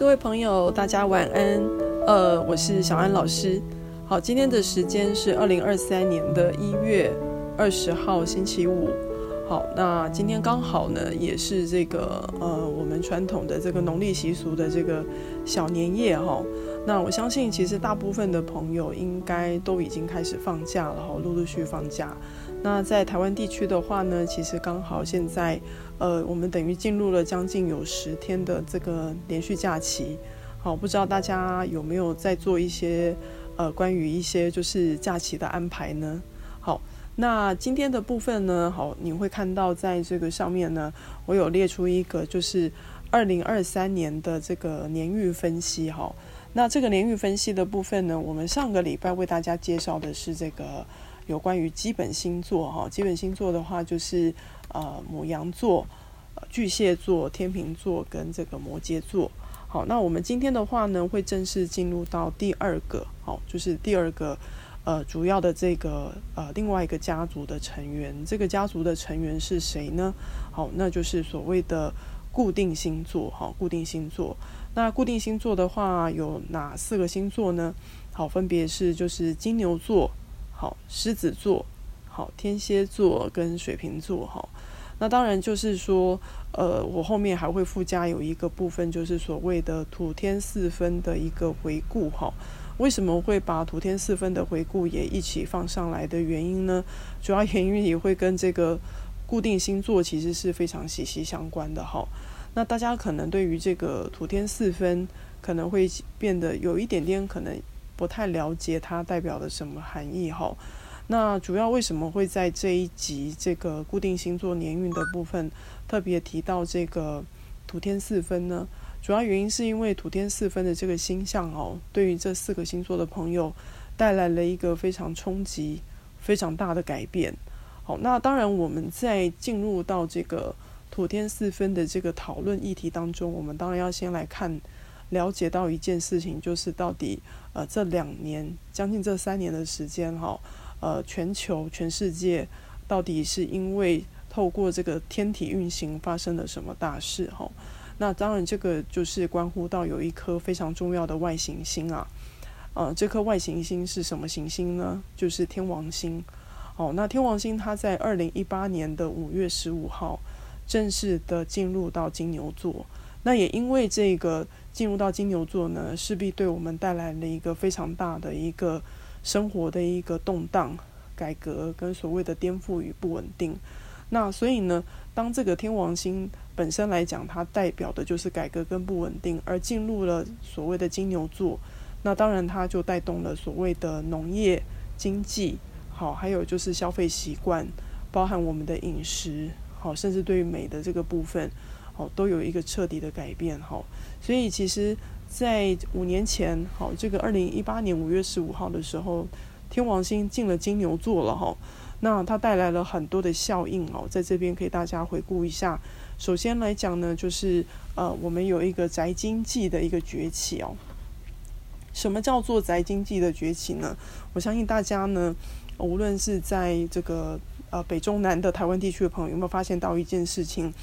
各位朋友，大家晚安。呃，我是小安老师。好，今天的时间是二零二三年的一月二十号星期五。好，那今天刚好呢，也是这个呃我们传统的这个农历习俗的这个小年夜哈。那我相信，其实大部分的朋友应该都已经开始放假了哈，陆陆续续放假。那在台湾地区的话呢，其实刚好现在。呃，我们等于进入了将近有十天的这个连续假期，好，不知道大家有没有在做一些呃关于一些就是假期的安排呢？好，那今天的部分呢，好，你会看到在这个上面呢，我有列出一个就是二零二三年的这个年运分析，哈，那这个年运分析的部分呢，我们上个礼拜为大家介绍的是这个有关于基本星座，哈，基本星座的话就是。呃，牡羊座、巨蟹座、天秤座跟这个摩羯座。好，那我们今天的话呢，会正式进入到第二个，好，就是第二个呃主要的这个呃另外一个家族的成员。这个家族的成员是谁呢？好，那就是所谓的固定星座。好，固定星座。那固定星座的话有哪四个星座呢？好，分别是就是金牛座、好狮子座、好天蝎座跟水瓶座。哈。那当然就是说，呃，我后面还会附加有一个部分，就是所谓的土天四分的一个回顾哈。为什么会把土天四分的回顾也一起放上来的原因呢？主要原因也会跟这个固定星座其实是非常息息相关的哈。那大家可能对于这个土天四分可能会变得有一点点可能不太了解它代表的什么含义哈。那主要为什么会在这一集这个固定星座年运的部分特别提到这个土天四分呢？主要原因是因为土天四分的这个星象哦，对于这四个星座的朋友带来了一个非常冲击、非常大的改变。好，那当然我们在进入到这个土天四分的这个讨论议题当中，我们当然要先来看了解到一件事情，就是到底呃这两年将近这三年的时间哈。呃，全球、全世界到底是因为透过这个天体运行发生了什么大事？哈，那当然这个就是关乎到有一颗非常重要的外行星啊。呃，这颗外行星是什么行星呢？就是天王星。哦，那天王星它在二零一八年的五月十五号正式的进入到金牛座。那也因为这个进入到金牛座呢，势必对我们带来了一个非常大的一个。生活的一个动荡、改革跟所谓的颠覆与不稳定，那所以呢，当这个天王星本身来讲，它代表的就是改革跟不稳定，而进入了所谓的金牛座，那当然它就带动了所谓的农业、经济，好，还有就是消费习惯，包含我们的饮食，好，甚至对于美的这个部分，好，都有一个彻底的改变，好，所以其实。在五年前，好，这个二零一八年五月十五号的时候，天王星进了金牛座了哈。那它带来了很多的效应哦，在这边可以大家回顾一下。首先来讲呢，就是呃，我们有一个宅经济的一个崛起哦。什么叫做宅经济的崛起呢？我相信大家呢，无论是在这个呃北中南的台湾地区的朋友，有没有发现到一件事情？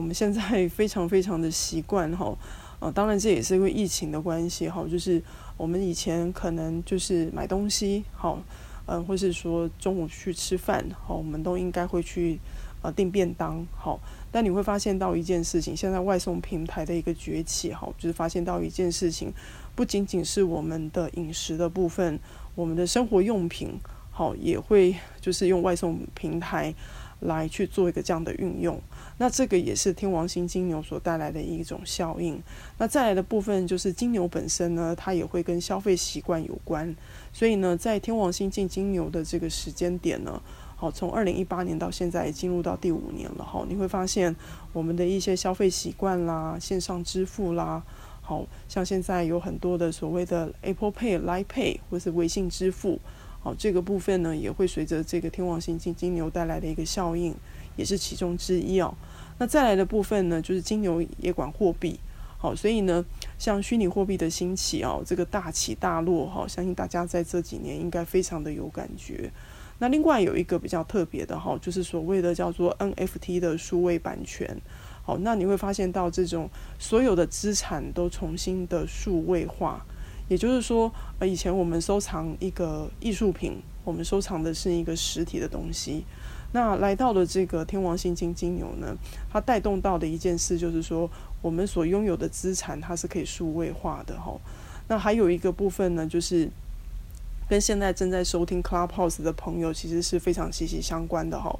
我们现在非常非常的习惯哈。啊，当然这也是因为疫情的关系哈，就是我们以前可能就是买东西好，嗯，或是说中午去吃饭好，我们都应该会去呃订便当好，但你会发现到一件事情，现在外送平台的一个崛起哈，就是发现到一件事情，不仅仅是我们的饮食的部分，我们的生活用品好也会就是用外送平台来去做一个这样的运用。那这个也是天王星金牛所带来的一种效应。那再来的部分就是金牛本身呢，它也会跟消费习惯有关。所以呢，在天王星进金牛的这个时间点呢，好，从二零一八年到现在进入到第五年了哈，你会发现我们的一些消费习惯啦、线上支付啦，好像现在有很多的所谓的 Apple Pay、Line Pay 或是微信支付，好，这个部分呢也会随着这个天王星进金牛带来的一个效应，也是其中之一哦。那再来的部分呢，就是金牛也管货币，好，所以呢，像虚拟货币的兴起哦，这个大起大落哈，相信大家在这几年应该非常的有感觉。那另外有一个比较特别的哈，就是所谓的叫做 NFT 的数位版权，好，那你会发现到这种所有的资产都重新的数位化，也就是说，呃，以前我们收藏一个艺术品，我们收藏的是一个实体的东西。那来到了这个天王星金金牛呢，它带动到的一件事就是说，我们所拥有的资产它是可以数位化的哈。那还有一个部分呢，就是跟现在正在收听 Clubhouse 的朋友其实是非常息息相关的哈。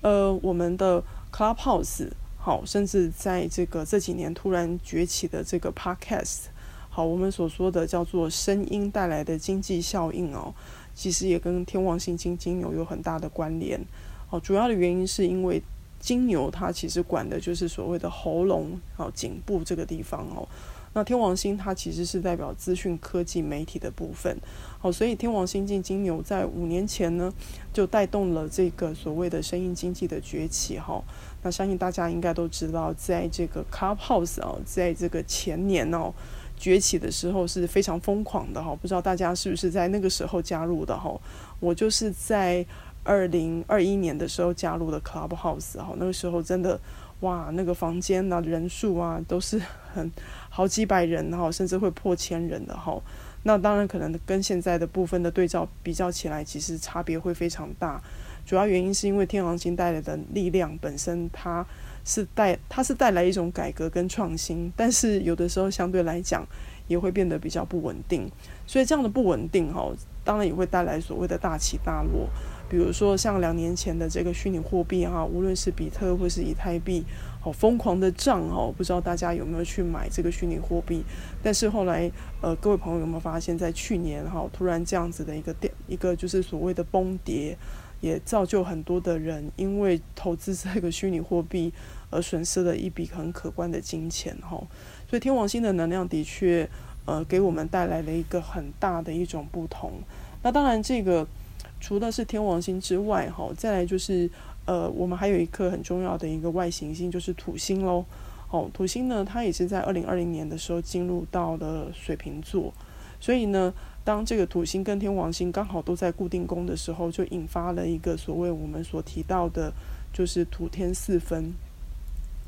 呃，我们的 Clubhouse。好，甚至在这个这几年突然崛起的这个 Podcast，好，我们所说的叫做声音带来的经济效应哦，其实也跟天王星金金牛有很大的关联。哦，主要的原因是因为金牛它其实管的就是所谓的喉咙、好颈部这个地方哦。那天王星它其实是代表资讯科技媒体的部分，好，所以天王星进金牛在五年前呢，就带动了这个所谓的声音经济的崛起哈。那相信大家应该都知道，在这个 Clubhouse 啊，在这个前年哦崛起的时候是非常疯狂的哈。不知道大家是不是在那个时候加入的哈？我就是在二零二一年的时候加入的 Clubhouse 哈，那个时候真的。哇，那个房间呐、啊，人数啊，都是很好几百人哈，甚至会破千人的哈。那当然可能跟现在的部分的对照比较起来，其实差别会非常大。主要原因是因为天王星带来的力量本身，它是带它是带来一种改革跟创新，但是有的时候相对来讲也会变得比较不稳定。所以这样的不稳定哈，当然也会带来所谓的大起大落。比如说像两年前的这个虚拟货币哈，无论是比特或是以太币，好疯狂的涨哦，不知道大家有没有去买这个虚拟货币？但是后来呃，各位朋友有没有发现，在去年哈，突然这样子的一个跌，一个就是所谓的崩跌，也造就很多的人因为投资这个虚拟货币 而损失了一笔很可观的金钱哈。所以天王星的能量的确呃，给我们带来了一个很大的一种不同。那当然这个。除了是天王星之外，哈，再来就是，呃，我们还有一颗很重要的一个外行星，就是土星喽。哦，土星呢，它也是在二零二零年的时候进入到了水瓶座，所以呢，当这个土星跟天王星刚好都在固定宫的时候，就引发了一个所谓我们所提到的，就是土天四分。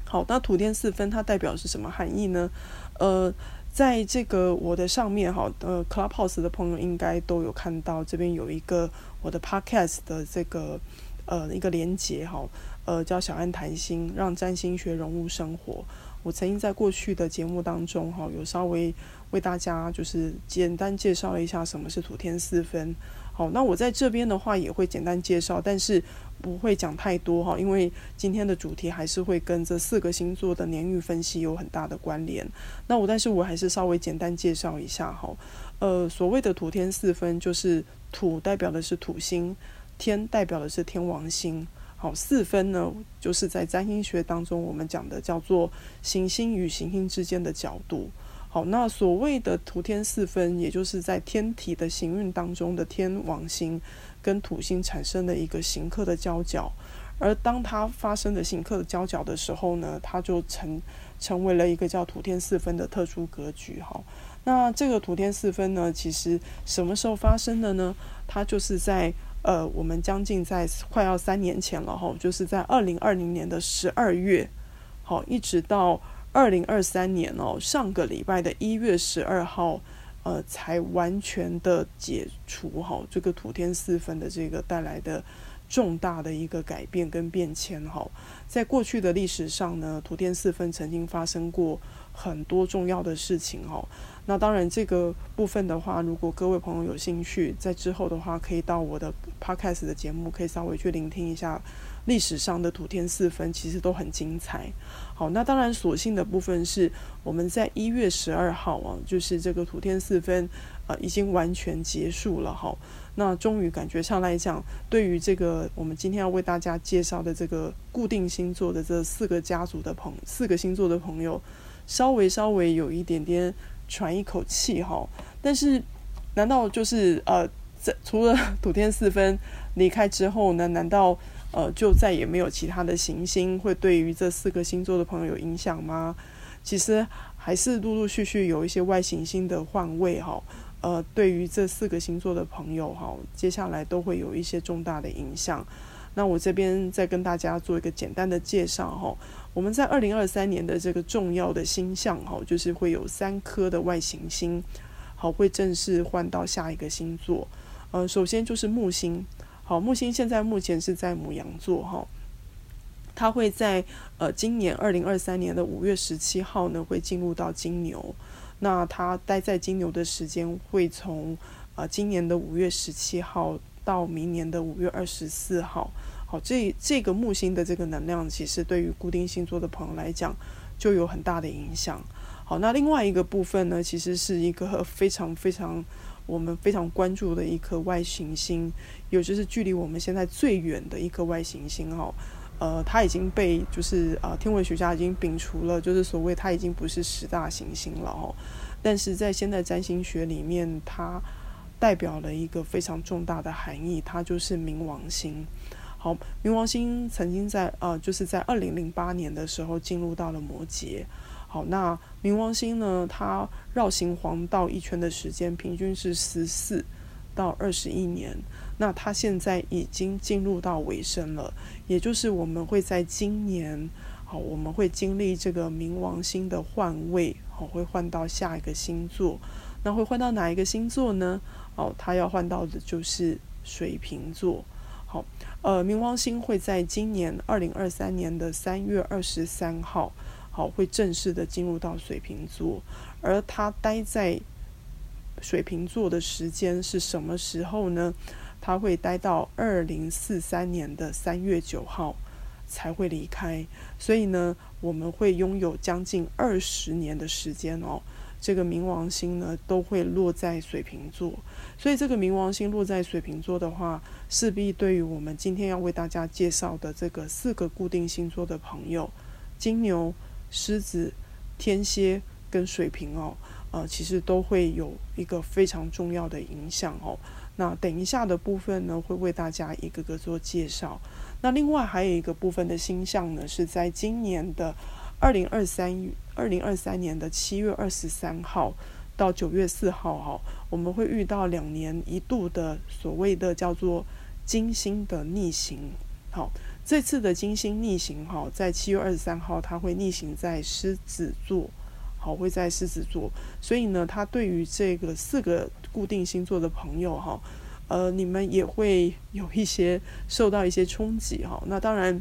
好，那土天四分它代表是什么含义呢？呃。在这个我的上面哈，呃，Clubhouse 的朋友应该都有看到，这边有一个我的 Podcast 的这个呃一个连结哈，呃，叫小安谈心，让占星学融入生活。我曾经在过去的节目当中哈，有稍微为大家就是简单介绍了一下什么是土天四分。好，那我在这边的话也会简单介绍，但是不会讲太多哈，因为今天的主题还是会跟这四个星座的年运分析有很大的关联。那我但是我还是稍微简单介绍一下哈。呃，所谓的土天四分，就是土代表的是土星，天代表的是天王星。好，四分呢，就是在占星学当中我们讲的叫做行星与行星之间的角度。好，那所谓的土天四分，也就是在天体的行运当中的天王星跟土星产生的一个行克的交角，而当它发生的行克的交角的时候呢，它就成成为了一个叫土天四分的特殊格局。哈，那这个土天四分呢，其实什么时候发生的呢？它就是在呃，我们将近在快要三年前了哈，就是在二零二零年的十二月，好，一直到。二零二三年哦，上个礼拜的一月十二号，呃，才完全的解除哈这个土天四分的这个带来的重大的一个改变跟变迁哈。在过去的历史上呢，土天四分曾经发生过很多重要的事情哈。那当然这个部分的话，如果各位朋友有兴趣，在之后的话，可以到我的 Podcast 的节目，可以稍微去聆听一下。历史上的土天四分其实都很精彩。好，那当然所幸的部分是我们在一月十二号啊，就是这个土天四分呃已经完全结束了哈。那终于感觉上来讲，对于这个我们今天要为大家介绍的这个固定星座的这四个家族的朋四个星座的朋友，稍微稍微有一点点喘一口气哈。但是难道就是呃，在除了土天四分离开之后呢？难道？呃，就再也没有其他的行星会对于这四个星座的朋友有影响吗？其实还是陆陆续续有一些外行星的换位哈，呃，对于这四个星座的朋友哈，接下来都会有一些重大的影响。那我这边再跟大家做一个简单的介绍哈。我们在二零二三年的这个重要的星象哈，就是会有三颗的外行星，好，会正式换到下一个星座。呃，首先就是木星，好，木星现在目前是在母羊座哈，它会在呃今年二零二三年的五月十七号呢，会进入到金牛。那它待在金牛的时间会从呃今年的五月十七号到明年的五月二十四号。好，这这个木星的这个能量，其实对于固定星座的朋友来讲，就有很大的影响。好，那另外一个部分呢，其实是一个非 常非常。我们非常关注的一颗外行星，也就是距离我们现在最远的一颗外行星哈，呃，它已经被就是、呃，天文学家已经摒除了，就是所谓它已经不是十大行星了哈。但是在现代占星学里面，它代表了一个非常重大的含义，它就是冥王星。好，冥王星曾经在呃，就是在二零零八年的时候进入到了摩羯。好，那冥王星呢？它绕行黄道一圈的时间平均是十四到二十一年。那它现在已经进入到尾声了，也就是我们会在今年，好，我们会经历这个冥王星的换位，好，会换到下一个星座。那会换到哪一个星座呢？哦，它要换到的就是水瓶座。好，呃，冥王星会在今年二零二三年的三月二十三号。好，会正式的进入到水瓶座，而他待在水瓶座的时间是什么时候呢？他会待到二零四三年的三月九号才会离开，所以呢，我们会拥有将近二十年的时间哦。这个冥王星呢，都会落在水瓶座，所以这个冥王星落在水瓶座的话，势必对于我们今天要为大家介绍的这个四个固定星座的朋友，金牛。狮子、天蝎跟水瓶哦，呃，其实都会有一个非常重要的影响哦。那等一下的部分呢，会为大家一个个做介绍。那另外还有一个部分的星象呢，是在今年的二零二三二零二三年的七月二十三号到九月四号哈，我们会遇到两年一度的所谓的叫做金星的逆行，好。这次的金星逆行哈，在七月二十三号，它会逆行在狮子座，好，会在狮子座，所以呢，它对于这个四个固定星座的朋友哈，呃，你们也会有一些受到一些冲击哈。那当然，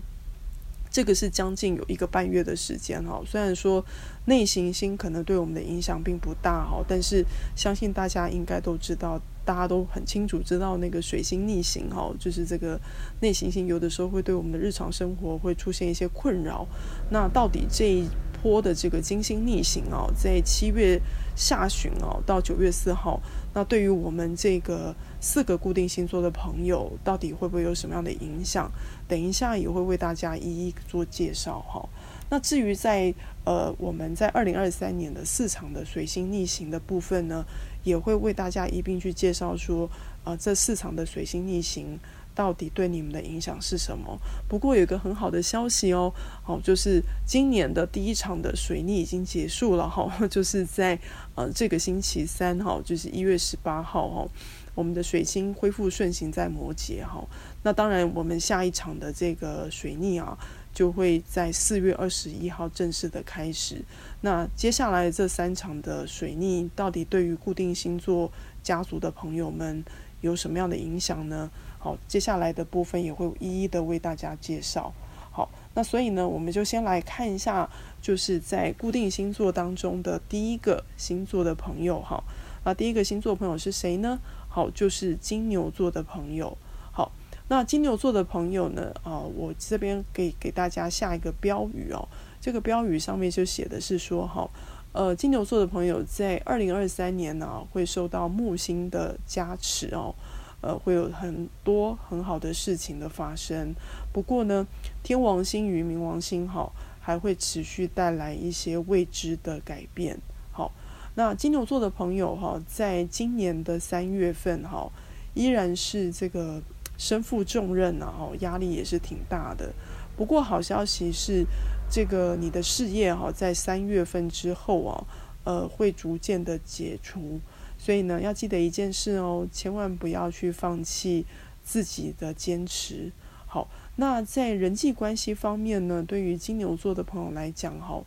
这个是将近有一个半月的时间哈。虽然说内行星可能对我们的影响并不大哈，但是相信大家应该都知道。大家都很清楚知道那个水星逆行哈，就是这个内行星有的时候会对我们的日常生活会出现一些困扰。那到底这一波的这个金星逆行哦，在七月下旬哦到九月四号，那对于我们这个四个固定星座的朋友，到底会不会有什么样的影响？等一下也会为大家一一做介绍哈。那至于在呃我们在二零二三年的四场的水星逆行的部分呢，也会为大家一并去介绍说，呃，这四场的水星逆行到底对你们的影响是什么？不过有一个很好的消息哦，哦，就是今年的第一场的水逆已经结束了哈，就是在呃这个星期三哈，就是一月十八号哈，我们的水星恢复顺行在摩羯哈。那当然，我们下一场的这个水逆啊。就会在四月二十一号正式的开始。那接下来这三场的水逆，到底对于固定星座家族的朋友们有什么样的影响呢？好，接下来的部分也会一一的为大家介绍。好，那所以呢，我们就先来看一下，就是在固定星座当中的第一个星座的朋友哈。那第一个星座朋友是谁呢？好，就是金牛座的朋友。好那金牛座的朋友呢？啊，我这边给给大家下一个标语哦。这个标语上面就写的是说，哈，呃，金牛座的朋友在二零二三年呢，会受到木星的加持哦，呃，会有很多很好的事情的发生。不过呢，天王星与冥王星哈，还会持续带来一些未知的改变。好，那金牛座的朋友哈，在今年的三月份哈，依然是这个。身负重任啊，哦，压力也是挺大的。不过好消息是，这个你的事业哈，在三月份之后啊，呃，会逐渐的解除。所以呢，要记得一件事哦，千万不要去放弃自己的坚持。好，那在人际关系方面呢，对于金牛座的朋友来讲，哈，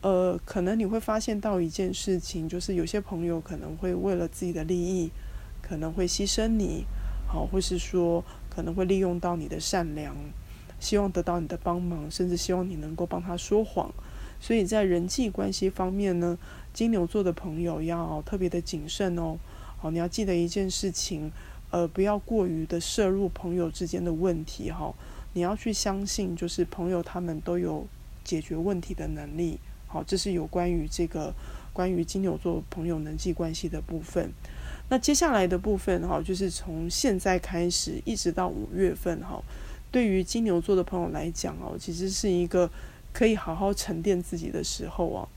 呃，可能你会发现到一件事情，就是有些朋友可能会为了自己的利益，可能会牺牲你，好，或是说可能会利用到你的善良，希望得到你的帮忙，甚至希望你能够帮他说谎。所以在人际关系方面呢，金牛座的朋友要特别的谨慎哦。好，你要记得一件事情，呃，不要过于的涉入朋友之间的问题哈。你要去相信，就是朋友他们都有解决问题的能力。好，这是有关于这个关于金牛座朋友人际关系的部分。那接下来的部分哈，就是从现在开始一直到五月份哈，对于金牛座的朋友来讲哦，其实是一个可以好好沉淀自己的时候啊。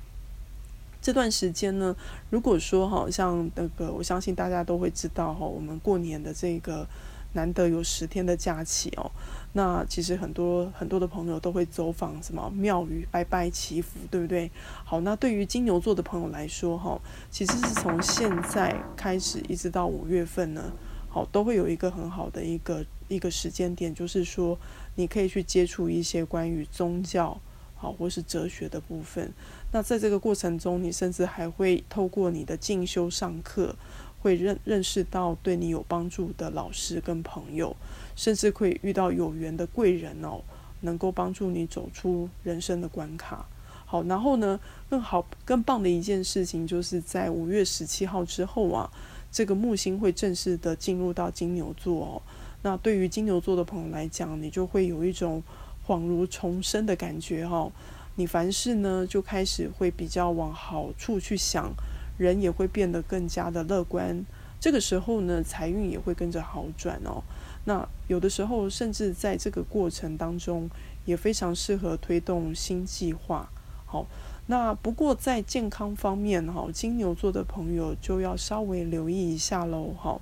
这段时间呢，如果说哈，像那个，我相信大家都会知道哈，我们过年的这个。难得有十天的假期哦，那其实很多很多的朋友都会走访什么庙宇拜拜祈福，对不对？好，那对于金牛座的朋友来说，哈，其实是从现在开始一直到五月份呢，好，都会有一个很好的一个一个时间点，就是说你可以去接触一些关于宗教，好，或是哲学的部分。那在这个过程中，你甚至还会透过你的进修上课。会认认识到对你有帮助的老师跟朋友，甚至会遇到有缘的贵人哦，能够帮助你走出人生的关卡。好，然后呢，更好更棒的一件事情，就是在五月十七号之后啊，这个木星会正式的进入到金牛座哦。那对于金牛座的朋友来讲，你就会有一种恍如重生的感觉哈、你凡事呢，就开始会比较往好处去想。人也会变得更加的乐观，这个时候呢，财运也会跟着好转哦。那有的时候，甚至在这个过程当中，也非常适合推动新计划。好，那不过在健康方面，哈，金牛座的朋友就要稍微留意一下喽。哈，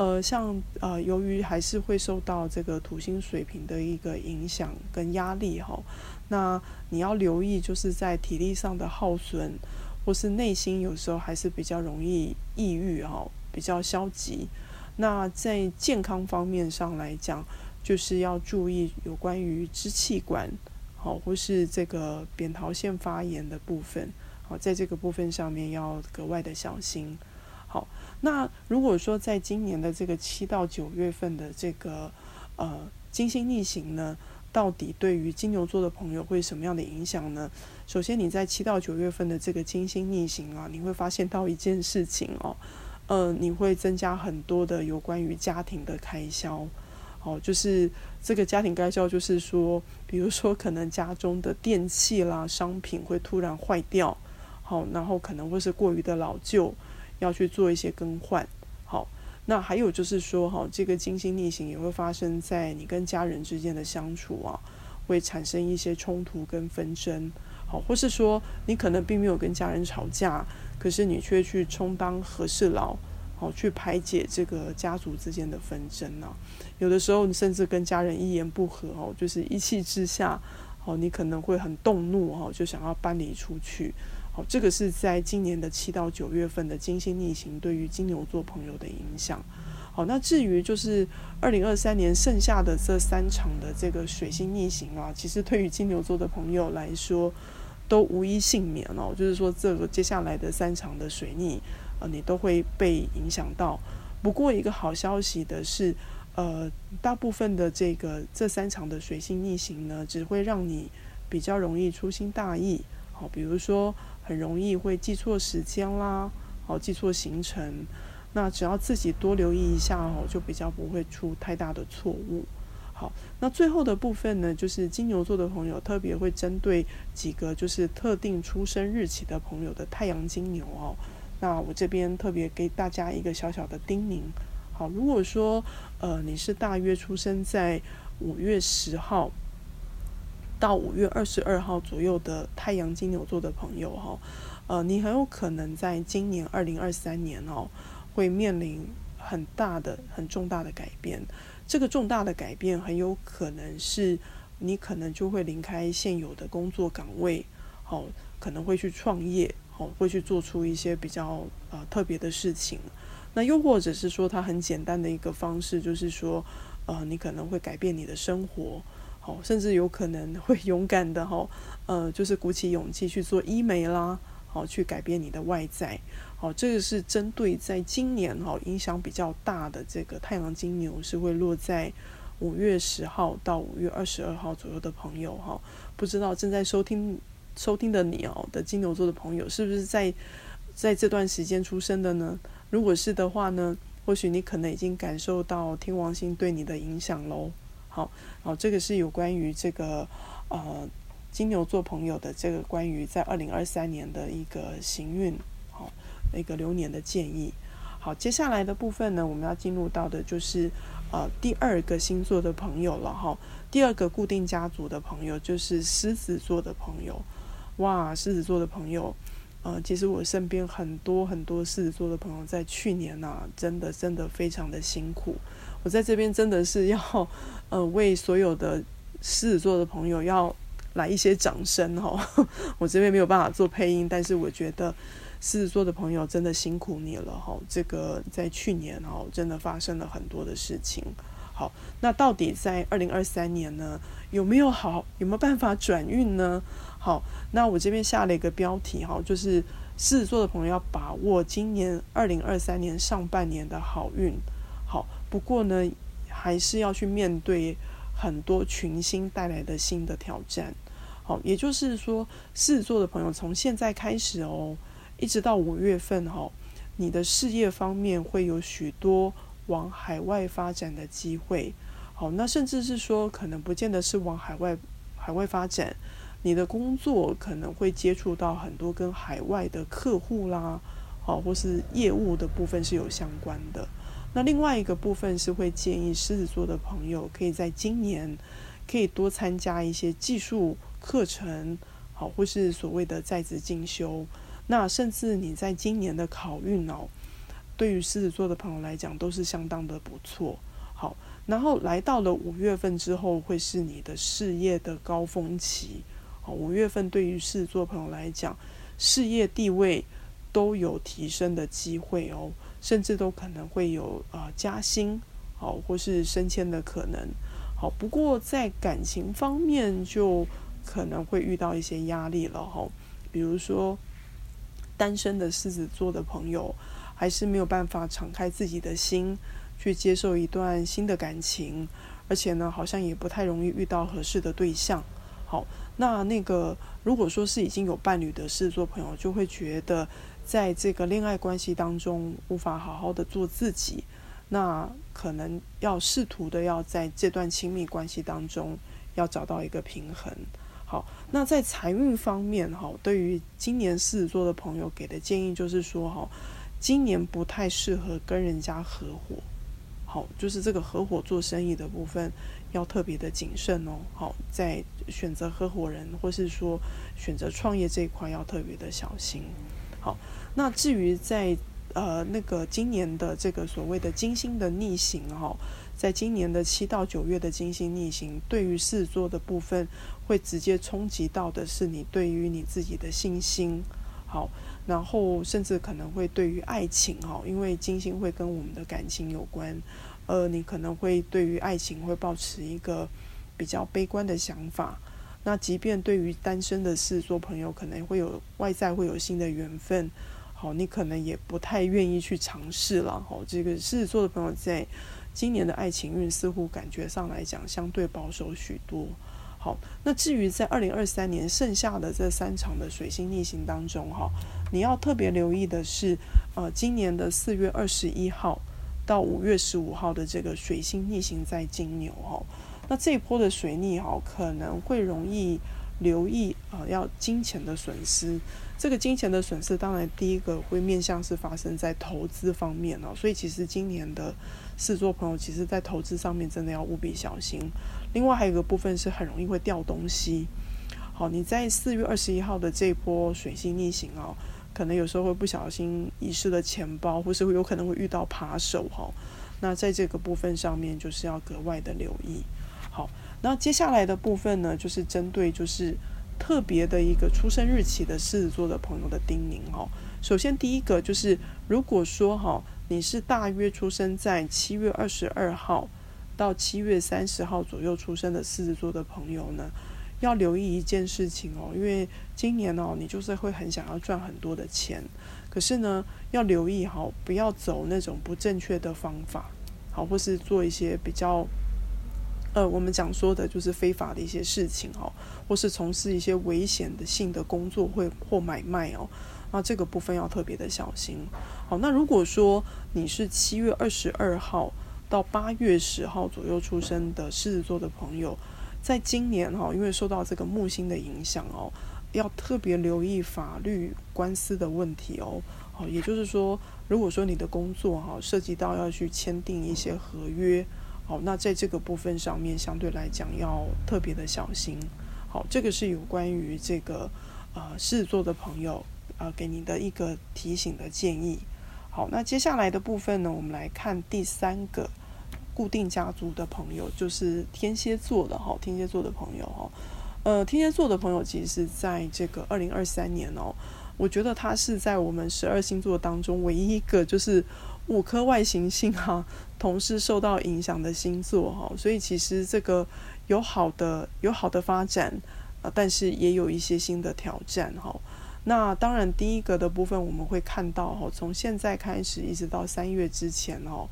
呃，像呃，由于还是会受到这个土星水平的一个影响跟压力，哈，那你要留意，就是在体力上的耗损。或是内心有时候还是比较容易抑郁哈，比较消极。那在健康方面上来讲，就是要注意有关于支气管好，或是这个扁桃腺发炎的部分好，在这个部分上面要格外的小心。好，那如果说在今年的这个七到九月份的这个呃金星逆行呢，到底对于金牛座的朋友会什么样的影响呢？首先，你在七到九月份的这个金星逆行啊，你会发现到一件事情哦，呃，你会增加很多的有关于家庭的开销，哦，就是这个家庭开销，就是说，比如说可能家中的电器啦、商品会突然坏掉，好，然后可能会是过于的老旧，要去做一些更换，好。那还有就是说，哈，这个金星逆行也会发生在你跟家人之间的相处啊，会产生一些冲突跟纷争，好，或是说你可能并没有跟家人吵架，可是你却去充当和事佬，好，去排解这个家族之间的纷争呢。有的时候你甚至跟家人一言不合哦，就是一气之下，哦，你可能会很动怒哦，就想要搬离出去。好，这个是在今年的七到九月份的金星逆行对于金牛座朋友的影响。好，那至于就是二零二三年剩下的这三场的这个水星逆行啊，其实对于金牛座的朋友来说都无一幸免哦。就是说，这个接下来的三场的水逆，呃，你都会被影响到。不过一个好消息的是，呃，大部分的这个这三场的水星逆行呢，只会让你比较容易粗心大意。好，比如说。很容易会记错时间啦，好，记错行程。那只要自己多留意一下哦，就比较不会出太大的错误。好，那最后的部分呢，就是金牛座的朋友特别会针对几个就是特定出生日期的朋友的太阳金牛哦。那我这边特别给大家一个小小的叮咛。好，如果说呃你是大约出生在五月十号。到五月二十二号左右的太阳金牛座的朋友哈，呃，你很有可能在今年二零二三年哦，会面临很大的、很重大的改变。这个重大的改变很有可能是你可能就会离开现有的工作岗位，好，可能会去创业，好，会去做出一些比较呃特别的事情。那又或者是说，它很简单的一个方式，就是说，呃，你可能会改变你的生活。好，甚至有可能会 勇敢的哈，呃，就是鼓起勇气去做医美啦，好，去改变你的外在，好，这个是针对在今年哈影响比较大的这个太阳金牛是会落在五月十号到五月二十二号左右的朋友哈，不知道正在收听收听的你哦的金牛座的朋友是不是在在这段时间出生的呢？如果是的话呢，或许你可能已经感受到天王星对你的影响喽。好，好，这个是有关于这个呃金牛座朋友的这个关于在二零二三年的一个行运，好，一个流年的建议。好，接下来的部分呢，我们要进入到的就是呃第二个星座的朋友了哈。第二个固定家族的朋友就是狮子座的朋友。哇，狮子座的朋友。呃，其实我身边很多很多狮子座的朋友，在去年呐、啊，真的真的非常的辛苦。我在这边真的是要，呃，为所有的狮子座的朋友要来一些掌声哈。我这边没有办法做配音，但是我觉得狮子座的朋友真的辛苦你了哈。这个在去年哈，真的发生了很多的事情。好，那到底在二零二三年呢，有没有好，有没有办法转运呢？好，那我这边下了一个标题哈，就是狮子座的朋友要把握今年二零二三年上半年的好运。不过呢，还是要去面对很多群星带来的新的挑战。好，也就是说，狮子座的朋友从现在开始哦，一直到五月份哈，你的事业方面会有许多往海外发展的机会。好，那甚至是说，可能不见得是往海外海外发展。你的工作可能会接触到很多跟海外的客户啦，好，或是业务的部分是有相关的。那另外一个部分是会建议狮子座的朋友可以在今年可以多参加一些技术课程，好，或是所谓的在职进修。那甚至你在今年的考运哦，对于狮子座的朋友来讲都是相当的不错。好，然后来到了五月份之后，会是你的事业的高峰期。五月份对于狮子座朋友来讲，事业地位都有提升的机会哦，甚至都可能会有、呃、加薪，好或是升迁的可能。好，不过在感情方面就可能会遇到一些压力了哈，比如说单身的狮子座的朋友，还是没有办法敞开自己的心去接受一段新的感情，而且呢，好像也不太容易遇到合适的对象。好。那那个，如果说是已经有伴侣的狮子座朋友，就会觉得在这个恋爱关系当中无法好好的做自己，那可能要试图的要在这段亲密关系当中要找到一个平衡。好，那在财运方面，哈，对于今年狮子座的朋友给的建议就是说，哈，今年不太适合跟人家合伙。好，就是这个合伙做生意的部分。要特别的谨慎哦，好，在选择合伙人或是说选择创业这一块要特别的小心。好，那至于在呃那个今年的这个所谓的金星的逆行哈，在今年的七到九月的金星逆行，对于狮子座的部分会直接冲击到的是你对于你自己的信心。好，然后甚至可能会对于爱情哈，因为金星会跟我们的感情有关。呃，你可能会对于爱情会抱持一个比较悲观的想法。那即便对于单身的狮子座朋友，可能会有外在会有新的缘分，好，你可能也不太愿意去尝试了。好，这个狮子座的朋友在今年的爱情运似乎感觉上来讲相对保守许多。好，那至于在二零二三年剩下的这三场的水星逆行当中，哈，你要特别留意的是，呃，今年的四月二十一号。到五月十五号的这个水星逆行在金牛哈，那这一波的水逆哈可能会容易留意啊，要金钱的损失。这个金钱的损失，当然第一个会面向是发生在投资方面哦，所以其实今年的狮子座朋友，其实在投资上面真的要务必小心。另外还有一个部分是很容易会掉东西。好，你在四月二十一号的这波水星逆行哦。可能有时候会不小心遗失了钱包，或是会有可能会遇到扒手哈。那在这个部分上面，就是要格外的留意。好，那接下来的部分呢，就是针对就是特别的一个出生日期的狮子座的朋友的叮咛哈。首先第一个就是，如果说哈你是大约出生在七月二十二号到七月三十号左右出生的狮子座的朋友呢，要留意一件事情哦，因为今年哦，你就是会很想要赚很多的钱，可是呢，要留意好，不要走那种不正确的方法，好，或是做一些比较，呃，我们讲说的就是非法的一些事情哦，或是从事一些危险的性的工作会或买卖哦，那这个部分要特别的小心。好，那如果说你是七月二十二号到八月十号左右出生的狮子座的朋友。在今年哈，因为受到这个木星的影响哦，要特别留意法律官司的问题哦。好，也就是说，如果说你的工作哈涉及到要去签订一些合约，好，那在这个部分上面相对来讲要特别的小心。好，这个是有关于这个呃狮子座的朋友呃给你的一个提醒的建议。好，那接下来的部分呢，我们来看第三个。固定家族的朋友就是天蝎座的哈，天蝎座的朋友哈，呃，天蝎座的朋友其实是在这个二零二三年哦，我觉得他是在我们十二星座当中唯一一个就是五颗外行星哈同时受到影响的星座哈，所以其实这个有好的有好的发展啊，但是也有一些新的挑战哈。那当然第一个的部分我们会看到哈，从现在开始一直到三月之前哦。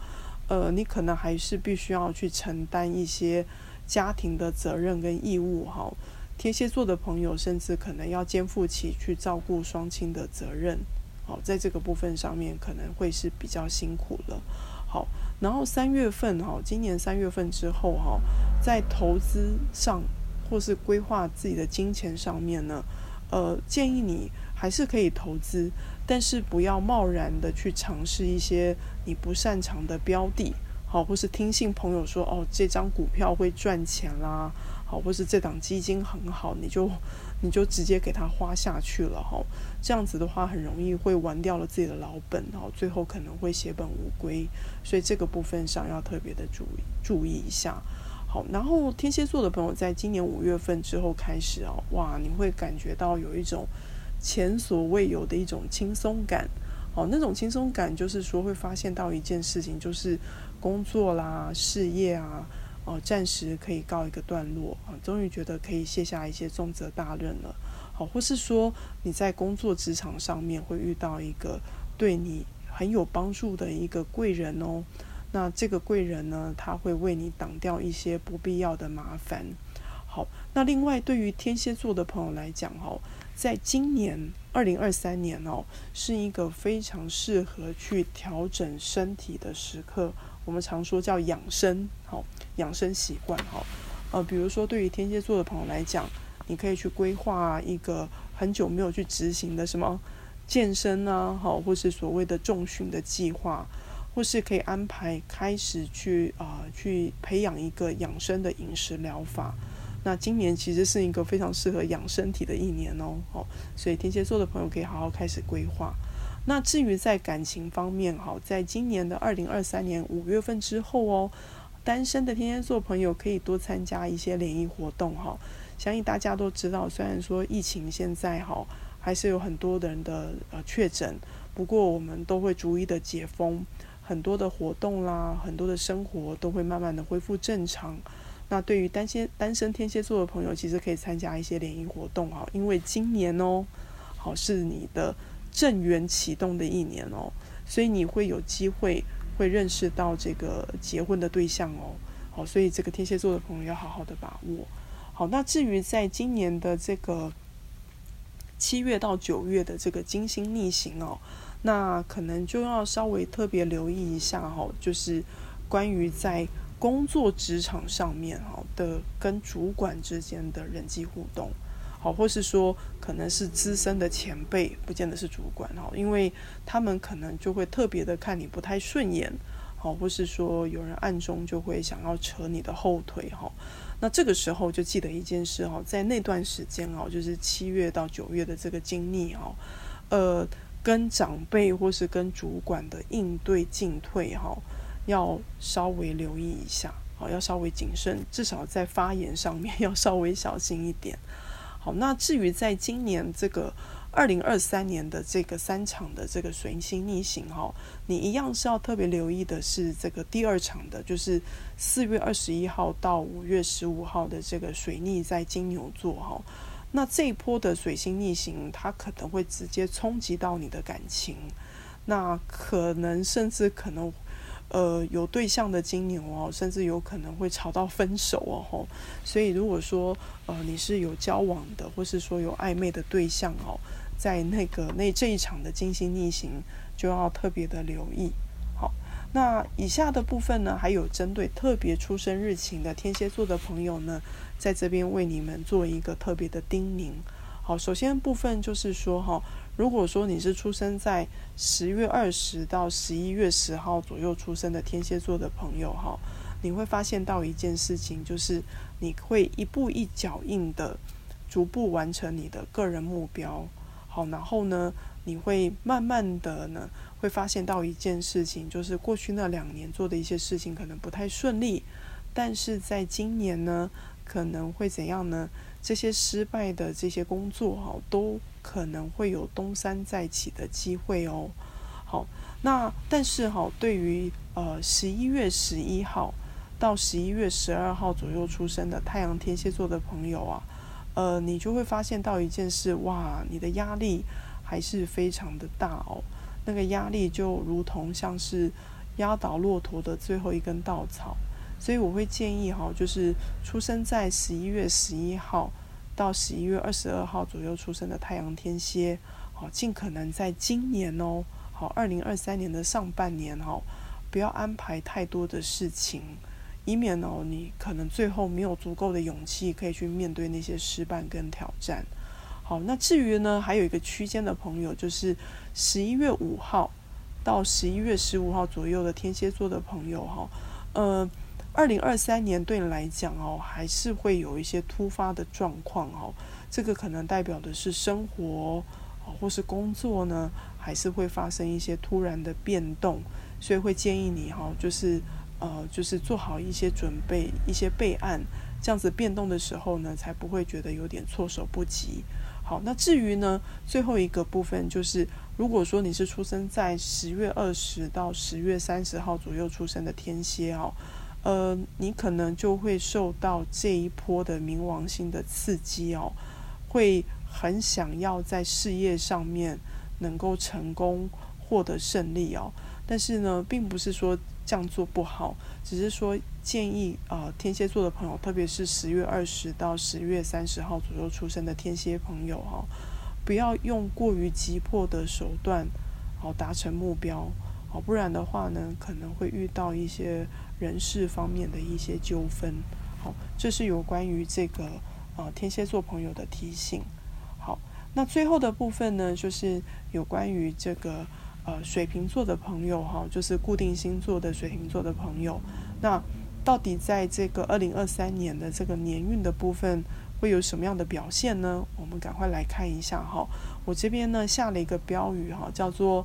呃，你可能还是必须要去承担一些家庭的责任跟义务哈。天蝎座的朋友甚至可能要肩负起去照顾双亲的责任，好，在这个部分上面可能会是比较辛苦了。好，然后三月份哈，今年三月份之后哈，在投资上或是规划自己的金钱上面呢，呃，建议你还是可以投资。但是不要贸然的去尝试一些你不擅长的标的，好，或是听信朋友说哦，这张股票会赚钱啦，好，或是这档基金很好，你就你就直接给它花下去了哈，这样子的话很容易会玩掉了自己的老本，然后，最后可能会血本无归，所以这个部分上要特别的注意注意一下，好，然后天蝎座的朋友在今年五月份之后开始哦，哇，你会感觉到有一种。前所未有的一种轻松感，哦，那种轻松感就是说会发现到一件事情，就是工作啦、事业啊，哦，暂时可以告一个段落啊，终于觉得可以卸下一些重责大任了，好，或是说你在工作职场上面会遇到一个对你很有帮助的一个贵人哦，那这个贵人呢，他会为你挡掉一些不必要的麻烦。好，那另外对于天蝎座的朋友来讲，哦。在今年二零二三年哦，是一个非常适合去调整身体的时刻。我们常说叫养生，好，养生习惯，好，呃，比如说对于天蝎座的朋友来讲，你可以去规划一个很久没有去执行的什么健身啊，好，或是所谓的重训的计划，或是可以安排开始去啊、去培养一个养生的饮食疗法。那今年其实是一个非常适合养身体的一年哦，好，所以天蝎座的朋友可以好好开始规划。那至于在感情方面，哈，在今年的二零二三年五月份之后哦，单身的天蝎座朋友可以多参加一些联谊活动哈。相信大家都知道，虽然说疫情现在哈还是有很多人的呃确诊，不过我们都会逐一的解封，很多的活动啦，很多的生活都会慢慢的恢复正常。那对于单身单身天蝎座的朋友，其实可以参加一些联谊活动哈，因为今年哦，好是你的正缘启动的一年哦，所以你会有机会会认识到这个结婚的对象哦，好，所以这个天蝎座的朋友要好好的把握。好，那至于在今年的这个七月到九月的这个金星逆行哦，那可能就要稍微特别留意一下哈，就是关于在。工作职场上面哈的跟主管之间的人际互动，好，或是说可能是资深的前辈，不见得是主管哈，因为他们可能就会特别的看你不太顺眼，好，或是说有人暗中就会想要扯你的后腿哈，那这个时候就记得一件事哈，在那段时间哦，就是七月到九月的这个经历哈，呃，跟长辈或是跟主管的应对进退哈。要稍微留意一下，好，要稍微谨慎，至少在发言上面 要稍微小心一点。好，那至于在今年这个二零二三年的这个三场的这个水星逆行哈，你一样是要特别留意的是这个第二场的，就是四月二十一号到五月十五号的这个水逆在金牛座哈。那这一波的水星逆行，它可能会直接冲击到你的感情，那可能甚至可能。呃，有对象的金牛哦，甚至有可能会吵到分手哦，吼。所以如果说呃你是有交往的，或是说有暧昧的对象哦，在那个那这一场的金星逆行，就要特别的留意。好，那以下的部分呢，还有针对特别出生日期的天蝎座的朋友呢，在这边为你们做一个特别的叮咛。好，首先部分就是说哈。如果说你是出生在十月二十到十一月十号左右出生的天蝎座的朋友哈，你会发现到一件事情，就是你会一步一脚印的逐步完成你的个人目标。好，然后呢，你会慢慢的呢，会发现到一件事情，就是过去那两年做的一些事情可能不太顺利，但是在今年呢，可能会怎样呢？这些失败的这些工作哈，都可能会有东山再起的机会哦。好，那但是哈，对于呃十一月十一号到十一月十二号左右出生的太阳天蝎座的朋友啊，呃，你就会发现到一件事，哇，你的压力还是非常的大哦。那个压力就如同像是压倒骆驼的最后一根稻草。所以我会建议哈，就是出生在十一月十一号到十一月二十二号左右出生的太阳天蝎，好，尽可能在今年哦，好，二零二三年的上半年哈，不要安排太多的事情，以免哦你可能最后没有足够的勇气可以去面对那些失败跟挑战。好，那至于呢，还有一个区间的朋友，就是十一月五号到十一月十五号左右的天蝎座的朋友哈，呃。二零二三年对你来讲哦，还是会有一些突发的状况哦。这个可能代表的是生活或是工作呢，还是会发生一些突然的变动，所以会建议你哈，就是呃，就是做好一些准备，一些备案，这样子变动的时候呢，才不会觉得有点措手不及。好，那至于呢，最后一个部分就是，如果说你是出生在十月二十到十月三十号左右出生的天蝎哦。呃，你可能就会受到这一波的冥王星的刺激哦，会很想要在事业上面能够成功获得胜利哦。但是呢，并不是说这样做不好，只是说建议啊，天蝎座的朋友，特别是十月二十到十月三十号左右出生的天蝎朋友哈，不要用过于急迫的手段好达成目标，好，不然的话呢，可能会遇到一些。人事方面的一些纠纷，好，这是有关于这个呃天蝎座朋友的提醒。好，那最后的部分呢，就是有关于这个呃水瓶座的朋友哈，就是固定星座的水瓶座的朋友，那到底在这个二零二三年的这个年运的部分会有什么样的表现呢？我们赶快来看一下哈。我这边呢下了一个标语哈，叫做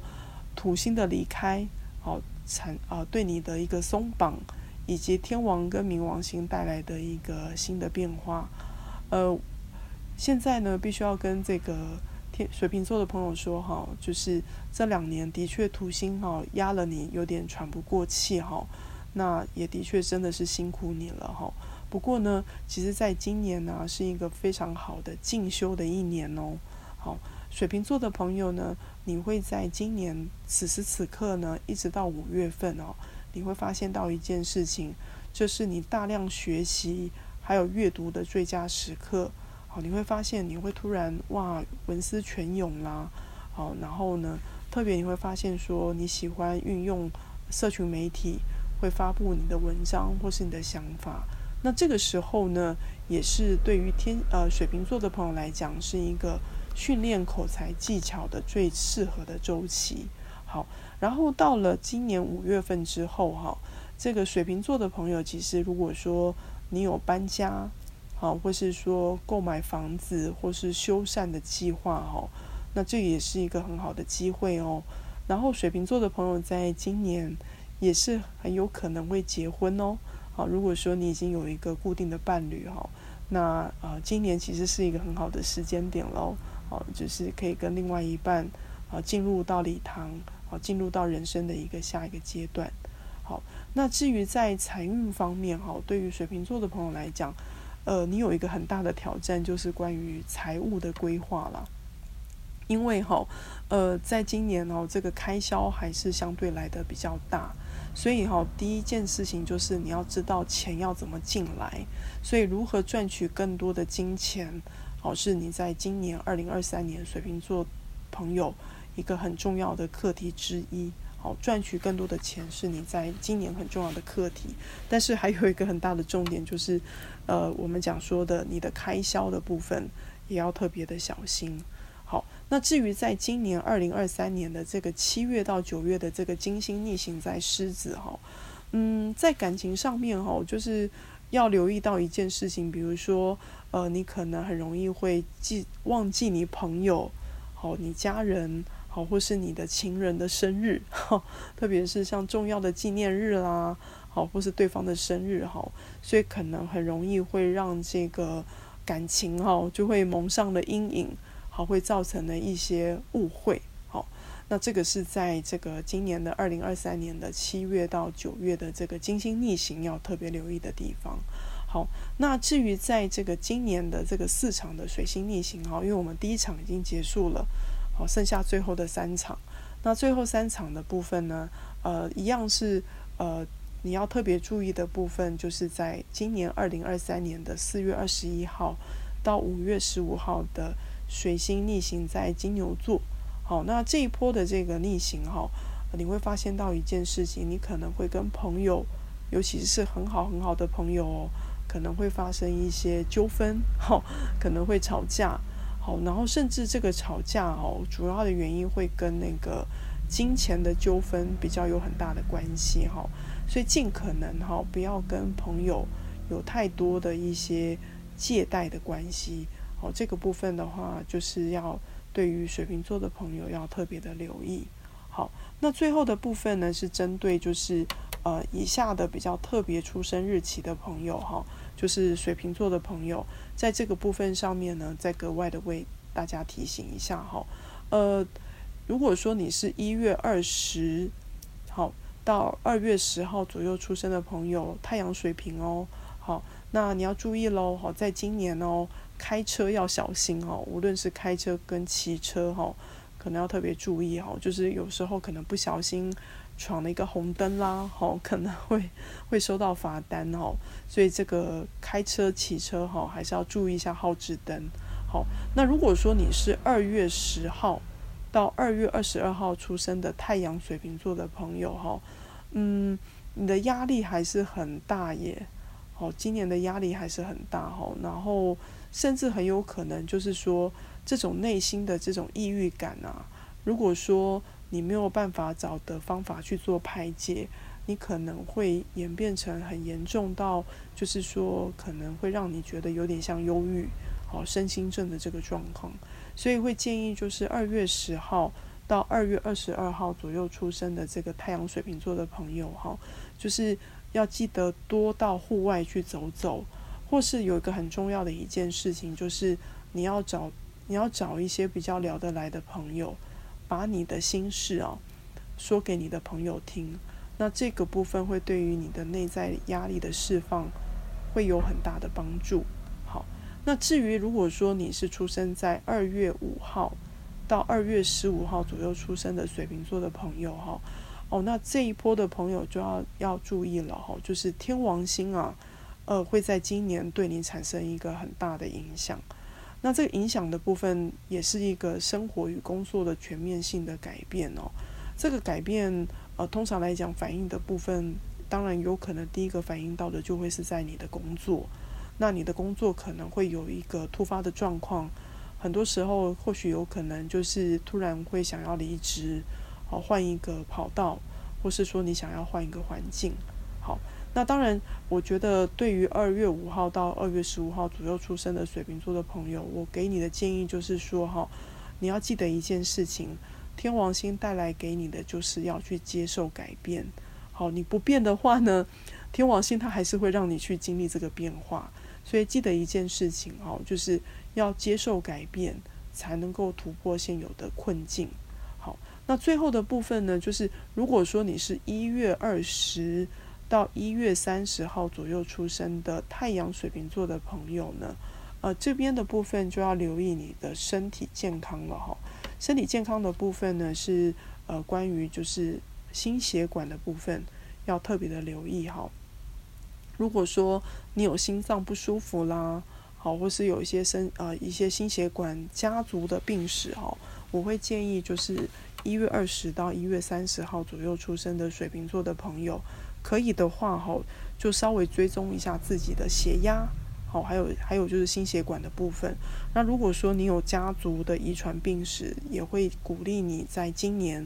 土星的离开，好。产啊，对你的一个松绑，以及天王跟冥王星带来的一个新的变化，呃，现在呢，必须要跟这个天水瓶座的朋友说哈，就是这两年的确土星哈压了你，有点喘不过气哈，那也的确真的是辛苦你了哈。不过呢，其实在今年呢，是一个非常好的进修的一年哦，好。水瓶座的朋友呢，你会在今年此时此刻呢，一直到五月份哦，你会发现到一件事情，就是你大量学习还有阅读的最佳时刻。好，你会发现你会突然哇，文思泉涌啦。好，然后呢，特别你会发现说你喜欢运用社群媒体，会发布你的文章或是你的想法。那这个时候呢，也是对于天呃水瓶座的朋友来讲，是一个。训练口才技巧的最适合的周期，好，然后到了今年五月份之后，哈，这个水瓶座的朋友，其实如果说你有搬家，好，或是说购买房子，或是修缮的计划，哈，那这也是一个很好的机会哦。然后水瓶座的朋友在今年也是很有可能会结婚哦，好，如果说你已经有一个固定的伴侣，哈，那呃，今年其实是一个很好的时间点喽。好，就是可以跟另外一半啊进入到礼堂，好，进入到人生的一个下一个阶段。好，那至于在财运方面，哈，对于水瓶座的朋友来讲，呃，你有一个很大的挑战，就是关于财务的规划啦。因为哈，呃，在今年哦，这个开销还是相对来的比较大，所以哈，第一件事情就是你要知道钱要怎么进来，所以如何赚取更多的金钱，哦，是你在今年二零二三年水瓶座朋友一个很重要的课题之一。好，赚取更多的钱是你在今年很重要的课题，但是还有一个很大的重点就是，呃，我们讲说的你的开销的部分也要特别的小心。好，那至于在今年二零二三年的这个七月到九月的这个金星逆行在狮子哈，嗯，在感情上面哈，就是要留意到一件事情，比如说，呃，你可能很容易会记忘记你朋友，好，你家人。好，或是你的情人的生日，哈，特别是像重要的纪念日啦，好，或是对方的生日，哈，所以可能很容易会让这个感情，哈，就会蒙上了阴影，好，会造成了一些误会，好，那这个是在这个今年的二零二三年的七月到九月的这个金星逆行要特别留意的地方，好，那至于在这个今年的这个四场的水星逆行，哈，因为我们第一场已经结束了。好，剩下最后的三场，那最后三场的部分呢？呃，一样是呃，你要特别注意的部分，就是在今年二零二三年的四月二十一号到五月十五号的水星逆行在金牛座。好，那这一波的这个逆行哈，你会发现到一件事情，你可能会跟朋友，尤其是很好很好的朋友哦，可能会发生一些纠纷，哈，可能会吵架。好，然后甚至这个吵架哦，主要的原因会跟那个金钱的纠纷比较有很大的关系哈，所以尽可能哈不要跟朋友有太多的一些借贷的关系。好，这个部分的话，就是要对于水瓶座的朋友要特别的留意。好，那最后的部分呢，是针对就是呃以下的比较特别出生日期的朋友哈。就是水瓶座的朋友，在这个部分上面呢，再格外的为大家提醒一下哈。呃，如果说你是一月二十好到二月十号左右出生的朋友，太阳水瓶哦，好，那你要注意喽，好，在今年哦，开车要小心哦，无论是开车跟骑车哈，可能要特别注意哈，就是有时候可能不小心。闯了一个红灯啦，吼，可能会 会收到罚单哦，所以这个开车骑车哈，还是要注意一下号志灯。好，那如果说你是二月十号到二月二十二号出生的太阳水瓶座的朋友哈，嗯，你的压力还是很大耶，好，今年的压力还是很大哈，然后甚至很有可能就是说这种内心的这种抑郁感啊，如果说。你没有办法找的方法去做排解，你可能会演变成很严重到，就是说可能会让你觉得有点像忧郁、好身心症的这个状况。所以会建议就是二月十号到二月二十二号左右出生的这个太阳水瓶座的朋友哈，就是要记得多到户外去走走，或是有一个很重要的一件事情，就是你要找你要找一些比较聊得来的朋友。把你的心事啊说给你的朋友听，那这个部分会对于你的内在压力的释放会有很大的帮助。好，那至于如果说你是出生在二月五号到二月十五号左右出生的水瓶座的朋友哈，哦，那这一波的朋友就要要注意了哈，就是天王星啊，呃，会在今年对你产生一个很大的影响。那这个影响的部分也是一个生活与工作的全面性的改变哦。这个改变，呃，通常来讲反映的部分，当然有可能第一个反映到的就会是在你的工作。那你的工作可能会有一个突发的状况，很多时候或许有可能就是突然会想要离职，好，换一个跑道，或是说你想要换一个环境，好。那当然，我觉得对于二月五号到二月十五号左右出生的水瓶座的朋友，我给你的建议就是说，哈，你要记得一件事情，天王星带来给你的就是要去接受改变。好，你不变的话呢，天王星它还是会让你去经历这个变化。所以记得一件事情，哈，就是要接受改变，才能够突破现有的困境。好，那最后的部分呢，就是如果说你是一月二十到一月三十号左右出生的太阳水瓶座的朋友呢，呃，这边的部分就要留意你的身体健康了哈。身体健康的部分呢，是呃关于就是心血管的部分要特别的留意哈。如果说你有心脏不舒服啦，好，或是有一些身呃一些心血管家族的病史哈，我会建议就是一月二十到一月三十号左右出生的水瓶座的朋友，可以的话哈，就稍微追踪一下自己的血压，好，还有还有就是心血管的部分。那如果说你有家族的遗传病史，也会鼓励你在今年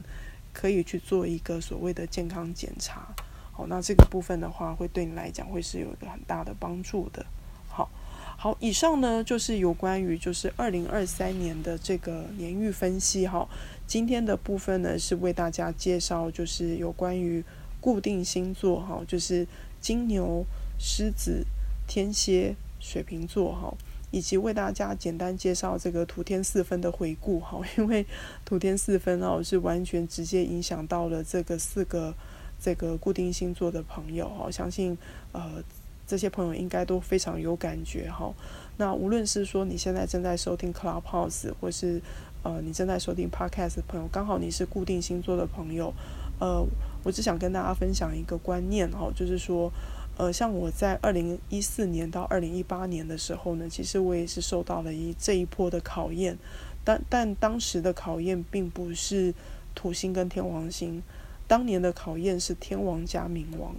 可以去做一个所谓的健康检查。好，那这个部分的话，会对你来讲会是有一个很大的帮助的。好，好，以上呢就是有关于就是二零二三年的这个年运分析哈。今天的部分呢是为大家介绍就是有关于固定星座哈，就是金牛、狮子、天蝎、水瓶座哈，以及为大家简单介绍这个土天四分的回顾哈，因为土天四分哦是完全直接影响到了这个四个。这个固定星座的朋友哈，相信呃这些朋友应该都非常有感觉哈。那无论是说你现在正在收听 Clubhouse，或是呃你正在收听 Podcast 的朋友，刚好你是固定星座的朋友，呃，我只想跟大家分享一个观念哈，就是说呃像我在二零一四年到二零一八年的时候呢，其实我也是受到了一这一波的考验，但但当时的考验并不是土星跟天王星。当年的考验是天王加冥王，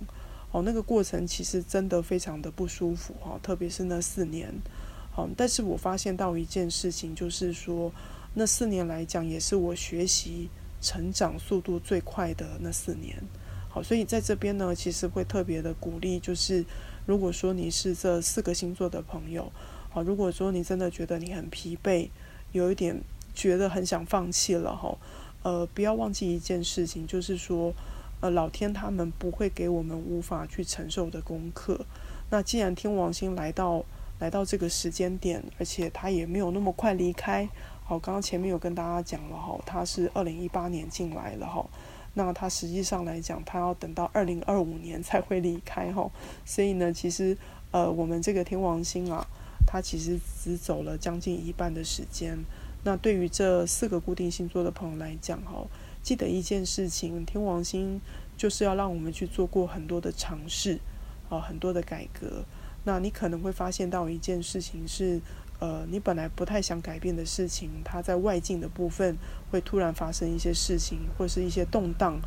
哦，那个过程其实真的非常的不舒服哈，特别是那四年，好，但是我发现到一件事情，就是说那四年来讲，也是我学习成长速度最快的那四年，好，所以在这边呢，其实会特别的鼓励，就是如果说你是这四个星座的朋友，好，如果说你真的觉得你很疲惫，有一点觉得很想放弃了哈。呃，不要忘记一件事情，就是说，呃，老天他们不会给我们无法去承受的功课。那既然天王星来到来到这个时间点，而且他也没有那么快离开。好，刚刚前面有跟大家讲了哈，他是二零一八年进来了哈。那他实际上来讲，他要等到二零二五年才会离开哈。所以呢，其实呃，我们这个天王星啊，他其实只走了将近一半的时间。那对于这四个固定星座的朋友来讲，哈，记得一件事情，天王星就是要让我们去做过很多的尝试，啊，很多的改革。那你可能会发现到一件事情是，呃，你本来不太想改变的事情，它在外境的部分会突然发生一些事情，或是一些动荡，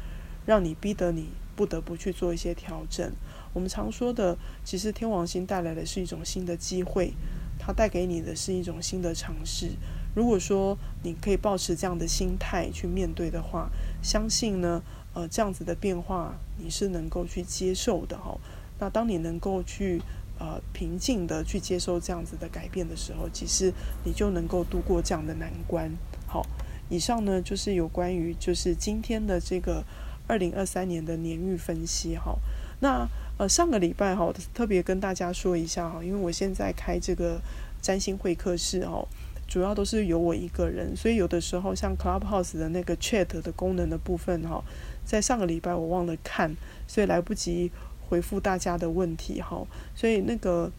让你逼得你不得不去做一些调整。我们常说的，其实天王星带来的是一种新的机会，它带给你的是一种新的尝试。如果说你可以抱持这样的心态去面对的话，相信呢，呃，这样子的变化你是能够去接受的哈。那当你能够去呃平静的去接受这样子的改变的时候，其实你就能够度过这样的难关。好，以上呢就是有关于就是今天的这个二零二三年的年运分析哈。那呃上个礼拜哈特别跟大家说一下哈，因为我现在开这个占星会客室哈。主要都是由我一个人，所以有的时候像 Clubhouse 的那个 Chat 的功能的部分哈，在上个礼拜我忘了看，所以来不及回复大家的问题哈，所以那个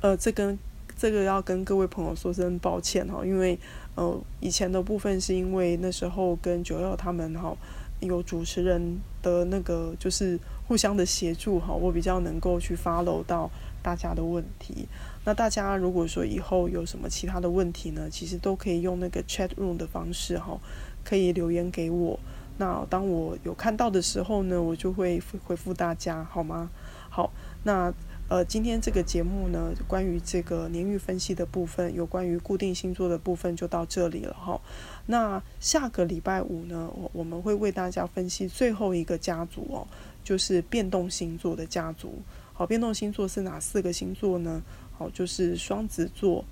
呃，这跟这个要跟各位朋友说声抱歉哈，因为呃以前的部分是因为那时候跟九幺他们哈有主持人的那个就是互相的协助哈，我比较能够去 follow 到大家的问题。那大家如果说以后有什么其他的问题呢，其实都可以用那个 chat room 的方式哈，可以留言给我。那当我有看到的时候呢，我就会回复大家，好吗？好，那呃，今天这个节目呢，关于这个年运分析的部分，有关于固定星座的部分就到这里了哈。那下个礼拜五呢，我我们会为大家分析最后一个家族哦，就是变动星座的家族。好，变动星座是哪四个星座呢？好，就是双子座、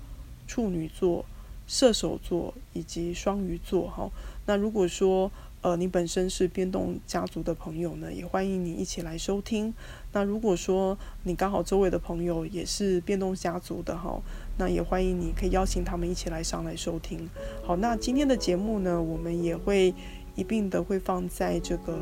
处女座、射手座以及双鱼座。好，那如果说呃，你本身是变动家族的朋友呢，也欢迎你一起来收听。那如果说你刚好周围的朋友也是变动家族的哈，那也欢迎你可以邀请他们一起来上来收听。好，那今天的节目呢，我们也会一并的会放在这个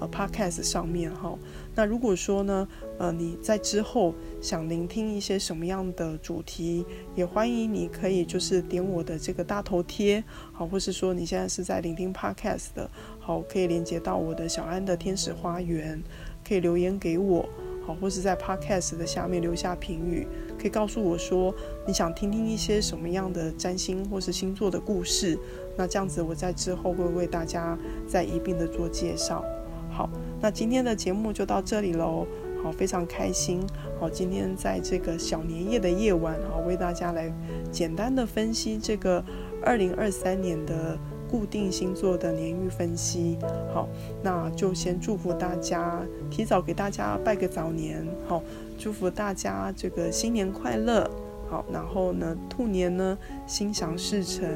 呃 Podcast 上面哈。那如果说呢，呃，你在之后想聆听一些什么样的主题，也欢迎你可以就是点我的这个大头贴，好，或是说你现在是在聆听 Podcast 的，好，可以连接到我的小安的天使花园，可以留言给我，好，或是在 Podcast 的下面留下评语，可以告诉我说你想听听一些什么样的占星或是星座的故事，那这样子我在之后会为大家再一并的做介绍。好，那今天的节目就到这里喽。好，非常开心。好，今天在这个小年夜的夜晚，好，为大家来简单的分析这个二零二三年的固定星座的年运分析。好，那就先祝福大家，提早给大家拜个早年。好，祝福大家这个新年快乐。好，然后呢，兔年呢，心想事成，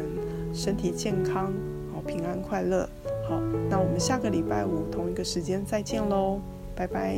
身体健康，好，平安快乐。好，那我们下个礼拜五同一个时间再见喽，拜拜。